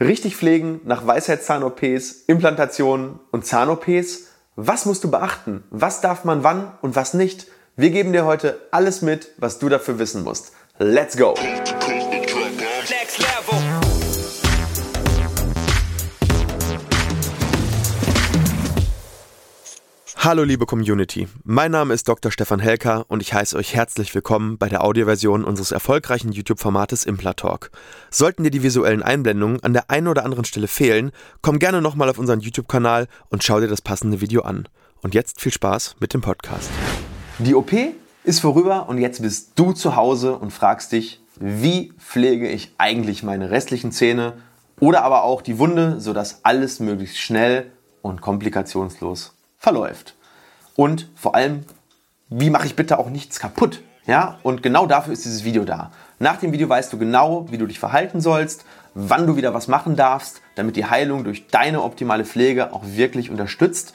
Richtig pflegen nach Weisheitszahn-OPs, Implantationen und Zahn-OPs. Was musst du beachten? Was darf man wann und was nicht? Wir geben dir heute alles mit, was du dafür wissen musst. Let's go! Hallo liebe Community, mein Name ist Dr. Stefan Helker und ich heiße euch herzlich willkommen bei der Audioversion unseres erfolgreichen YouTube-Formates Implatalk. Sollten dir die visuellen Einblendungen an der einen oder anderen Stelle fehlen, komm gerne nochmal auf unseren YouTube-Kanal und schau dir das passende Video an. Und jetzt viel Spaß mit dem Podcast. Die OP ist vorüber und jetzt bist du zu Hause und fragst dich, wie pflege ich eigentlich meine restlichen Zähne oder aber auch die Wunde, sodass alles möglichst schnell und komplikationslos verläuft. Und vor allem, wie mache ich bitte auch nichts kaputt? Ja, und genau dafür ist dieses Video da. Nach dem Video weißt du genau, wie du dich verhalten sollst, wann du wieder was machen darfst, damit die Heilung durch deine optimale Pflege auch wirklich unterstützt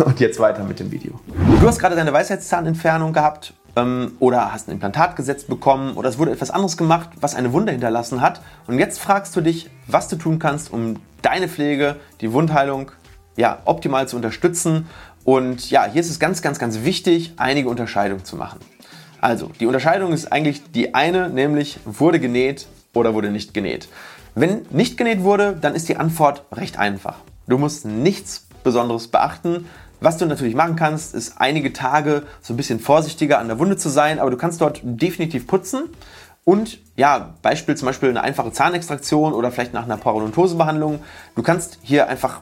Und jetzt weiter mit dem Video. Du hast gerade deine Weisheitszahnentfernung gehabt ähm, oder hast ein Implantat gesetzt bekommen oder es wurde etwas anderes gemacht, was eine Wunde hinterlassen hat. Und jetzt fragst du dich, was du tun kannst, um deine Pflege, die Wundheilung ja, optimal zu unterstützen. Und ja, hier ist es ganz, ganz, ganz wichtig, einige Unterscheidungen zu machen. Also, die Unterscheidung ist eigentlich die eine, nämlich wurde genäht oder wurde nicht genäht. Wenn nicht genäht wurde, dann ist die Antwort recht einfach. Du musst nichts Besonderes beachten. Was du natürlich machen kannst, ist einige Tage so ein bisschen vorsichtiger an der Wunde zu sein, aber du kannst dort definitiv putzen. Und ja, Beispiel zum Beispiel eine einfache Zahnextraktion oder vielleicht nach einer Parodontosebehandlung. Du kannst hier einfach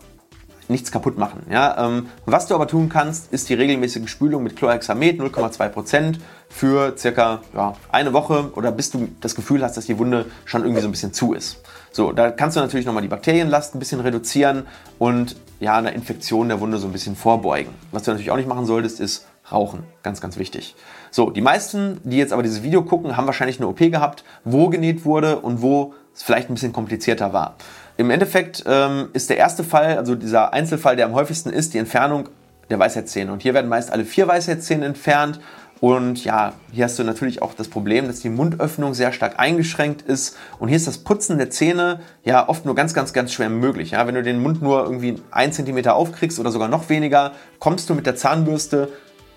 nichts kaputt machen. Ja? Ähm, was du aber tun kannst, ist die regelmäßige Spülung mit Chlorhexamet 0,2% für circa ja, eine Woche oder bis du das Gefühl hast, dass die Wunde schon irgendwie so ein bisschen zu ist. So, da kannst du natürlich nochmal die Bakterienlast ein bisschen reduzieren und ja, einer Infektion der Wunde so ein bisschen vorbeugen. Was du natürlich auch nicht machen solltest, ist rauchen. Ganz, ganz wichtig. So, die meisten, die jetzt aber dieses Video gucken, haben wahrscheinlich eine OP gehabt, wo genäht wurde und wo es vielleicht ein bisschen komplizierter war. Im Endeffekt ähm, ist der erste Fall, also dieser Einzelfall, der am häufigsten ist, die Entfernung der Weisheitszähne. Und hier werden meist alle vier Weisheitszähne entfernt. Und ja, hier hast du natürlich auch das Problem, dass die Mundöffnung sehr stark eingeschränkt ist. Und hier ist das Putzen der Zähne ja oft nur ganz, ganz, ganz schwer möglich. Ja, wenn du den Mund nur irgendwie ein Zentimeter aufkriegst oder sogar noch weniger, kommst du mit der Zahnbürste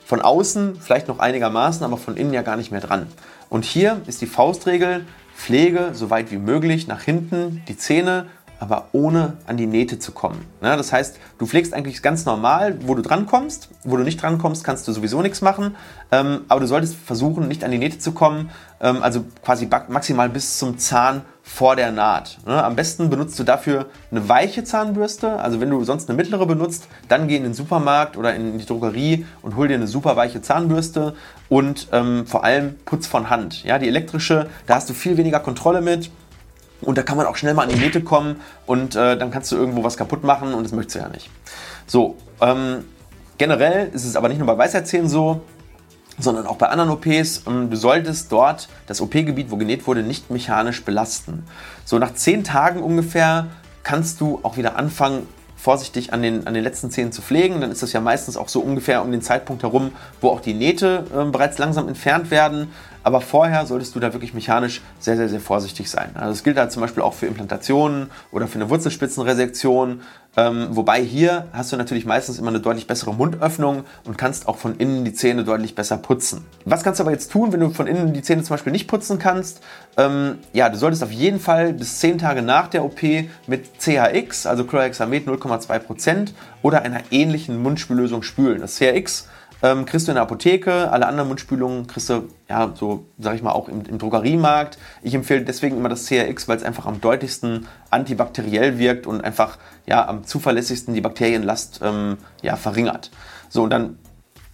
von außen vielleicht noch einigermaßen, aber von innen ja gar nicht mehr dran. Und hier ist die Faustregel, Pflege so weit wie möglich nach hinten die Zähne aber ohne an die Nähte zu kommen. Ja, das heißt, du pflegst eigentlich ganz normal, wo du drankommst. Wo du nicht drankommst, kannst du sowieso nichts machen. Ähm, aber du solltest versuchen, nicht an die Nähte zu kommen. Ähm, also quasi maximal bis zum Zahn vor der Naht. Ja, am besten benutzt du dafür eine weiche Zahnbürste. Also wenn du sonst eine mittlere benutzt, dann geh in den Supermarkt oder in die Drogerie und hol dir eine super weiche Zahnbürste. Und ähm, vor allem Putz von Hand. Ja, die elektrische, da hast du viel weniger Kontrolle mit und da kann man auch schnell mal an die Nähte kommen und äh, dann kannst du irgendwo was kaputt machen und das möchtest du ja nicht. So, ähm, generell ist es aber nicht nur bei Weisheitszähnen so, sondern auch bei anderen OPs. Ähm, du solltest dort das OP-Gebiet, wo genäht wurde, nicht mechanisch belasten. So nach zehn Tagen ungefähr kannst du auch wieder anfangen, vorsichtig an den, an den letzten Zähnen zu pflegen. Dann ist das ja meistens auch so ungefähr um den Zeitpunkt herum, wo auch die Nähte äh, bereits langsam entfernt werden. Aber vorher solltest du da wirklich mechanisch sehr, sehr, sehr vorsichtig sein. Also das gilt halt zum Beispiel auch für Implantationen oder für eine Wurzelspitzenresektion. Ähm, wobei hier hast du natürlich meistens immer eine deutlich bessere Mundöffnung und kannst auch von innen die Zähne deutlich besser putzen. Was kannst du aber jetzt tun, wenn du von innen die Zähne zum Beispiel nicht putzen kannst? Ähm, ja, du solltest auf jeden Fall bis 10 Tage nach der OP mit CHX, also Chlorhexamet 0,2% oder einer ähnlichen Mundspüllösung spülen. Das CHX ähm, kriegst du in der Apotheke, alle anderen Mundspülungen kriegst du, ja, so sag ich mal, auch im, im Drogeriemarkt. Ich empfehle deswegen immer das CRX, weil es einfach am deutlichsten antibakteriell wirkt und einfach ja, am zuverlässigsten die Bakterienlast ähm, ja, verringert. So, und dann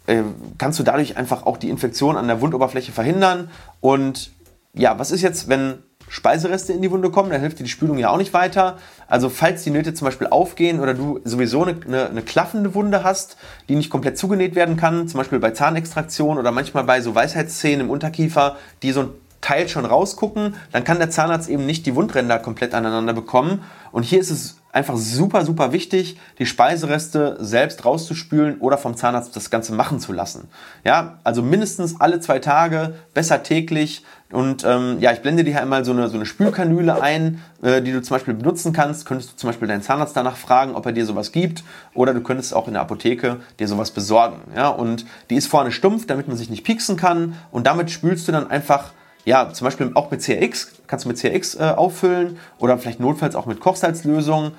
äh, kannst du dadurch einfach auch die Infektion an der Wundoberfläche verhindern. Und ja, was ist jetzt, wenn Speisereste in die Wunde kommen, dann hilft dir die Spülung ja auch nicht weiter. Also falls die Nähte zum Beispiel aufgehen oder du sowieso eine, eine, eine, klaffende Wunde hast, die nicht komplett zugenäht werden kann, zum Beispiel bei Zahnextraktion oder manchmal bei so Weisheitszähnen im Unterkiefer, die so ein Teil schon rausgucken, dann kann der Zahnarzt eben nicht die Wundränder komplett aneinander bekommen. Und hier ist es einfach super, super wichtig, die Speisereste selbst rauszuspülen oder vom Zahnarzt das Ganze machen zu lassen. Ja, also mindestens alle zwei Tage, besser täglich. Und ähm, ja, ich blende dir hier einmal so eine, so eine Spülkanüle ein, äh, die du zum Beispiel benutzen kannst. Könntest du zum Beispiel deinen Zahnarzt danach fragen, ob er dir sowas gibt. Oder du könntest auch in der Apotheke dir sowas besorgen. Ja, und die ist vorne stumpf, damit man sich nicht pieksen kann. Und damit spülst du dann einfach ja, zum Beispiel auch mit CRX, kannst du mit CRX äh, auffüllen oder vielleicht notfalls auch mit Kochsalzlösung.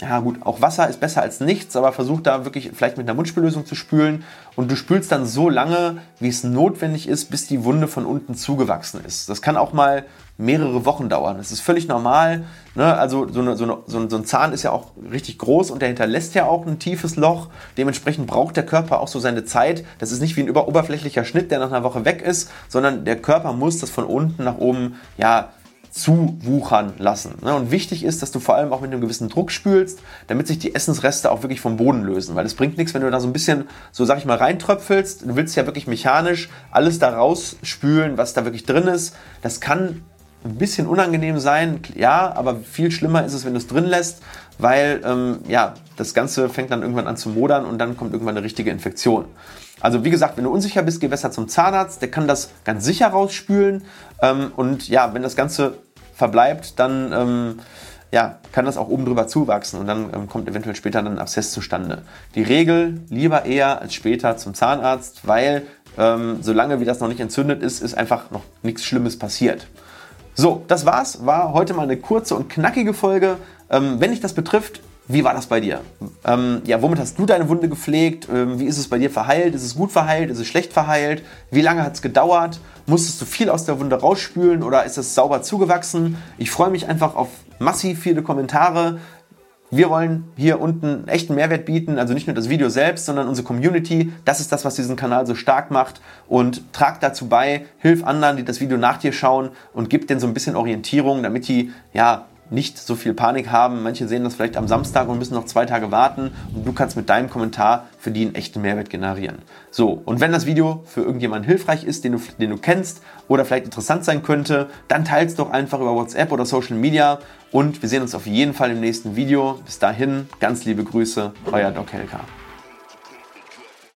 Ja gut, auch Wasser ist besser als nichts, aber versuch da wirklich vielleicht mit einer Mundspüllösung zu spülen und du spülst dann so lange, wie es notwendig ist, bis die Wunde von unten zugewachsen ist. Das kann auch mal mehrere Wochen dauern. Das ist völlig normal. Ne? Also so, eine, so, eine, so, ein Zahn ist ja auch richtig groß und der hinterlässt ja auch ein tiefes Loch. Dementsprechend braucht der Körper auch so seine Zeit. Das ist nicht wie ein oberflächlicher Schnitt, der nach einer Woche weg ist, sondern der Körper muss das von unten nach oben ja zuwuchern lassen. Ne? Und wichtig ist, dass du vor allem auch mit einem gewissen Druck spülst, damit sich die Essensreste auch wirklich vom Boden lösen. Weil es bringt nichts, wenn du da so ein bisschen, so sag ich mal, reintröpfelst. Du willst ja wirklich mechanisch alles da rausspülen, was da wirklich drin ist. Das kann ein bisschen unangenehm sein, ja, aber viel schlimmer ist es, wenn du es drin lässt, weil ähm, ja, das Ganze fängt dann irgendwann an zu modern und dann kommt irgendwann eine richtige Infektion. Also wie gesagt, wenn du unsicher bist, geh besser zum Zahnarzt, der kann das ganz sicher rausspülen ähm, und ja, wenn das Ganze verbleibt, dann ähm, ja, kann das auch oben drüber zuwachsen und dann ähm, kommt eventuell später dann ein Abszess zustande. Die Regel lieber eher als später zum Zahnarzt, weil ähm, solange wie das noch nicht entzündet ist, ist einfach noch nichts Schlimmes passiert. So, das war's. War heute mal eine kurze und knackige Folge. Ähm, wenn dich das betrifft, wie war das bei dir? Ähm, ja, womit hast du deine Wunde gepflegt? Ähm, wie ist es bei dir verheilt? Ist es gut verheilt? Ist es schlecht verheilt? Wie lange hat es gedauert? Musstest du viel aus der Wunde rausspülen oder ist es sauber zugewachsen? Ich freue mich einfach auf massiv viele Kommentare. Wir wollen hier unten einen echten Mehrwert bieten, also nicht nur das Video selbst, sondern unsere Community. Das ist das, was diesen Kanal so stark macht. Und trag dazu bei, hilf anderen, die das Video nach dir schauen und gib denen so ein bisschen Orientierung, damit die ja nicht so viel Panik haben. Manche sehen das vielleicht am Samstag und müssen noch zwei Tage warten und du kannst mit deinem Kommentar für die einen echten Mehrwert generieren. So, und wenn das Video für irgendjemanden hilfreich ist, den du, den du kennst oder vielleicht interessant sein könnte, dann teils doch einfach über WhatsApp oder Social Media und wir sehen uns auf jeden Fall im nächsten Video. Bis dahin, ganz liebe Grüße, euer Doc Helka.